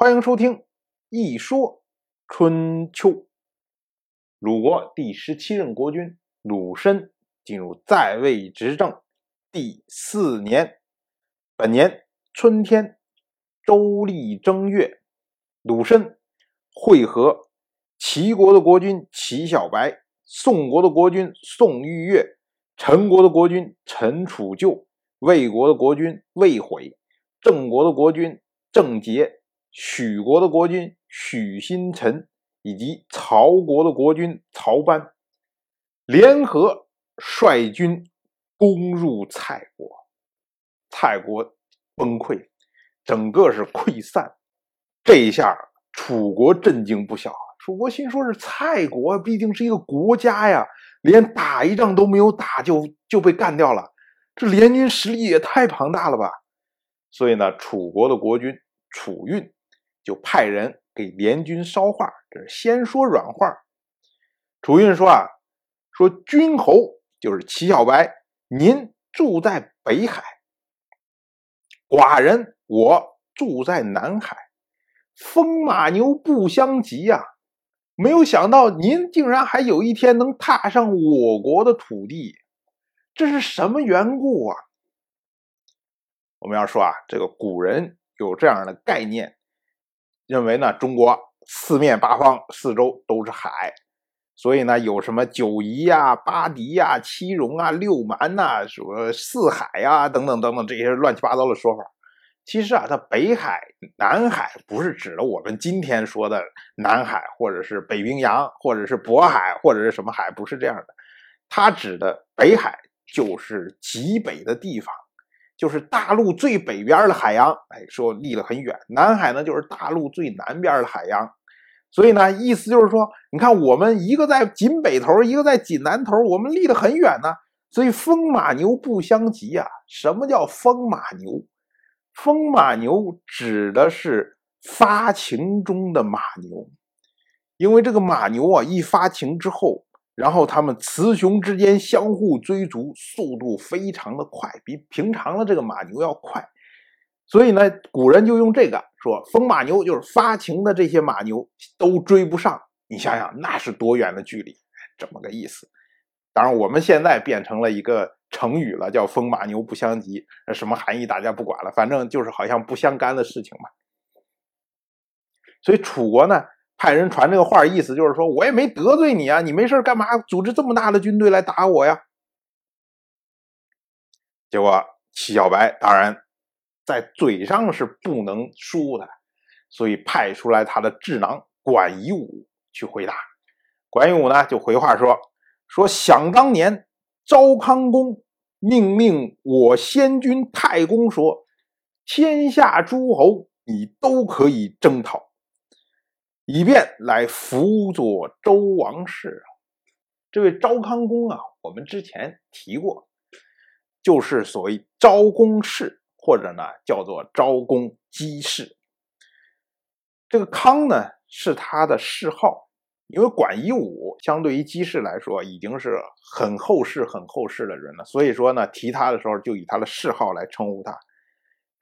欢迎收听《一说春秋》。鲁国第十七任国君鲁申进入在位执政第四年，本年春天，周历正月，鲁申会合齐国的国君齐小白、宋国的国君宋玉月、陈国的国君陈楚旧、魏国的国君魏悔、郑国的国君郑杰。许国的国君许新臣以及曹国的国君曹班联合率军攻入蔡国，蔡国崩溃，整个是溃散。这一下，楚国震惊不小啊。楚国心说：“是蔡国毕竟是一个国家呀，连打一仗都没有打就就被干掉了，这联军实力也太庞大了吧！”所以呢，楚国的国君楚运。就派人给联军捎话，这是先说软话。楚运说啊，说君侯就是齐小白，您住在北海，寡人我住在南海，风马牛不相及呀。没有想到您竟然还有一天能踏上我国的土地，这是什么缘故啊？我们要说啊，这个古人有这样的概念。认为呢，中国四面八方、四周都是海，所以呢，有什么九夷呀、八狄呀、七戎啊、六蛮呐，什么四海呀，等等等等这些乱七八糟的说法。其实啊，它北海、南海不是指的我们今天说的南海，或者是北冰洋，或者是渤海，或者是什么海，不是这样的。它指的北海就是极北的地方。就是大陆最北边的海洋，哎，说离得很远。南海呢，就是大陆最南边的海洋。所以呢，意思就是说，你看我们一个在紧北头，一个在紧南头，我们离得很远呢。所以风马牛不相及啊。什么叫风马牛？风马牛指的是发情中的马牛，因为这个马牛啊，一发情之后。然后他们雌雄之间相互追逐，速度非常的快，比平常的这个马牛要快。所以呢，古人就用这个说“风马牛”，就是发情的这些马牛都追不上。你想想，那是多远的距离？这么个意思。当然，我们现在变成了一个成语了，叫“风马牛不相及”。什么含义大家不管了，反正就是好像不相干的事情嘛。所以楚国呢？派人传这个话，意思就是说我也没得罪你啊，你没事干嘛组织这么大的军队来打我呀？结果齐小白当然在嘴上是不能输的，所以派出来他的智囊管夷吾去回答。管夷吾呢就回话说：“说想当年昭康公命令我先君太公说，天下诸侯你都可以征讨。”以便来辅佐周王室，这位昭康公啊，我们之前提过，就是所谓昭公氏，或者呢叫做昭公姬氏。这个康呢是他的谥号，因为管夷吾相对于姬氏来说已经是很后世、很后世的人了，所以说呢提他的时候就以他的谥号来称呼他。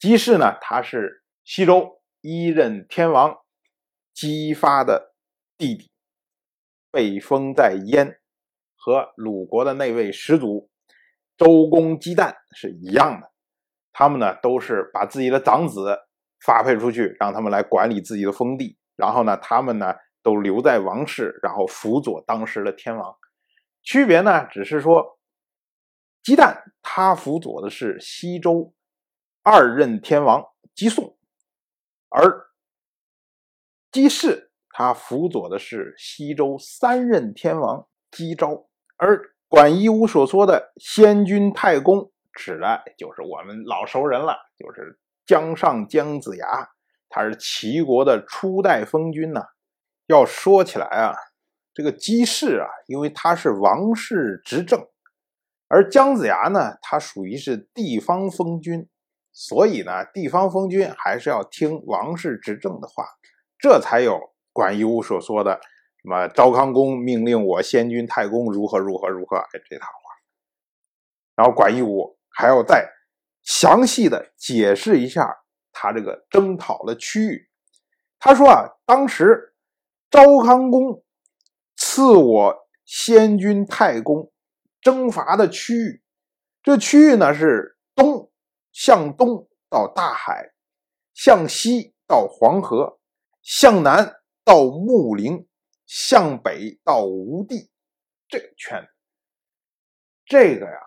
姬氏呢，他是西周一任天王。姬发的弟弟，被封在燕，和鲁国的那位始祖周公姬旦是一样的。他们呢，都是把自己的长子发配出去，让他们来管理自己的封地。然后呢，他们呢都留在王室，然后辅佐当时的天王。区别呢，只是说，姬旦他辅佐的是西周二任天王姬宋，而。姬氏他辅佐的是西周三任天王姬昭，而管夷吾所说的先君太公，指的就是我们老熟人了，就是姜尚姜子牙，他是齐国的初代封君呐。要说起来啊，这个姬氏啊，因为他是王室执政，而姜子牙呢，他属于是地方封君，所以呢，地方封君还是要听王室执政的话。这才有管夷吾所说的什么昭康公命令我先君太公如何如何如何这套话，然后管夷吾还要再详细的解释一下他这个征讨的区域，他说啊，当时昭康公赐我先君太公征伐的区域，这区域呢是东向东到大海，向西到黄河，向南到穆陵，向北到吴地，这个圈子，这个呀，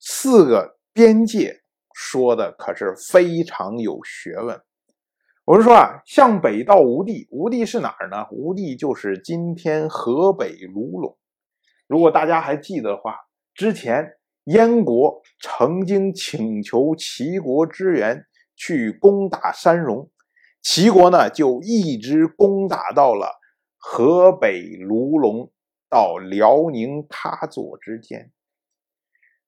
四个边界。说的可是非常有学问。我们说啊，向北到吴地，吴地是哪儿呢？吴地就是今天河北卢龙。如果大家还记得的话，之前燕国曾经请求齐国支援去攻打山戎，齐国呢就一直攻打到了河北卢龙到辽宁喀左之间。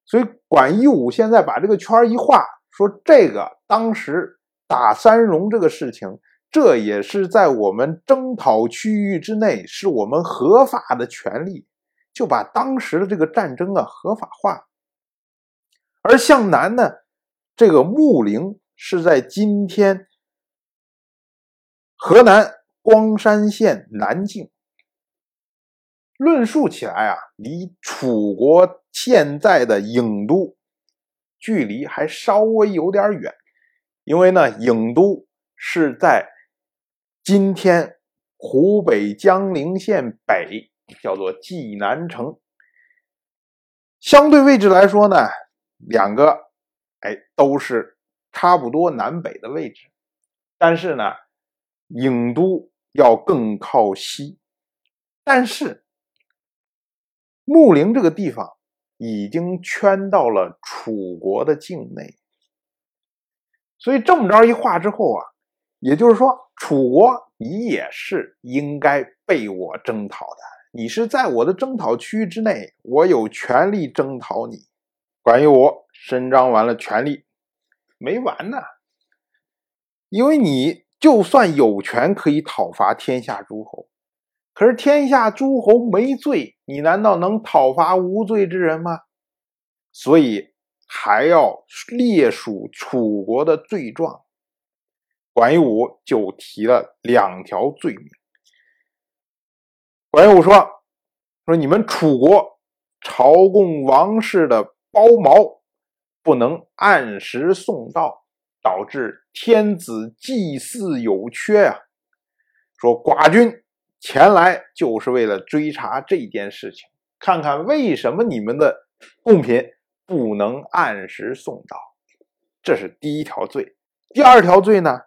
所以管义武现在把这个圈一画，说这个当时打三戎这个事情，这也是在我们征讨区域之内，是我们合法的权利，就把当时的这个战争啊合法化。而向南呢，这个穆陵是在今天河南光山县南境。论述起来啊，离楚国现在的郢都距离还稍微有点远，因为呢，郢都是在今天湖北江陵县北，叫做济南城。相对位置来说呢，两个哎都是差不多南北的位置，但是呢，郢都要更靠西，但是。穆陵这个地方已经圈到了楚国的境内，所以这么着一画之后啊，也就是说，楚国你也是应该被我征讨的，你是在我的征讨区域之内，我有权利征讨你。关于我伸张完了权利，没完呢，因为你就算有权可以讨伐天下诸侯。可是天下诸侯没罪，你难道能讨伐无罪之人吗？所以还要列数楚国的罪状。管夷吾就提了两条罪名。管夷吾说：“说你们楚国朝贡王室的包毛不能按时送到，导致天子祭祀有缺呀。说寡君。”前来就是为了追查这件事情，看看为什么你们的贡品不能按时送到。这是第一条罪。第二条罪呢，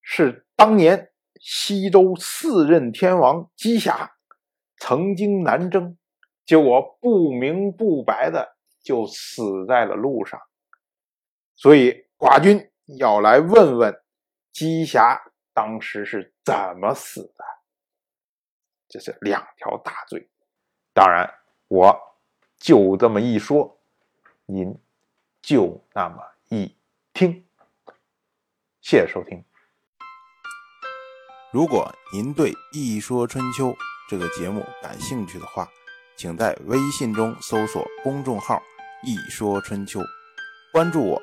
是当年西周四任天王姬瑕曾经南征，结果不明不白的就死在了路上。所以寡君要来问问姬侠当时是怎么死的。这是两条大罪，当然我就这么一说，您就那么一听。谢谢收听。如果您对《一说春秋》这个节目感兴趣的话，请在微信中搜索公众号“一说春秋”，关注我。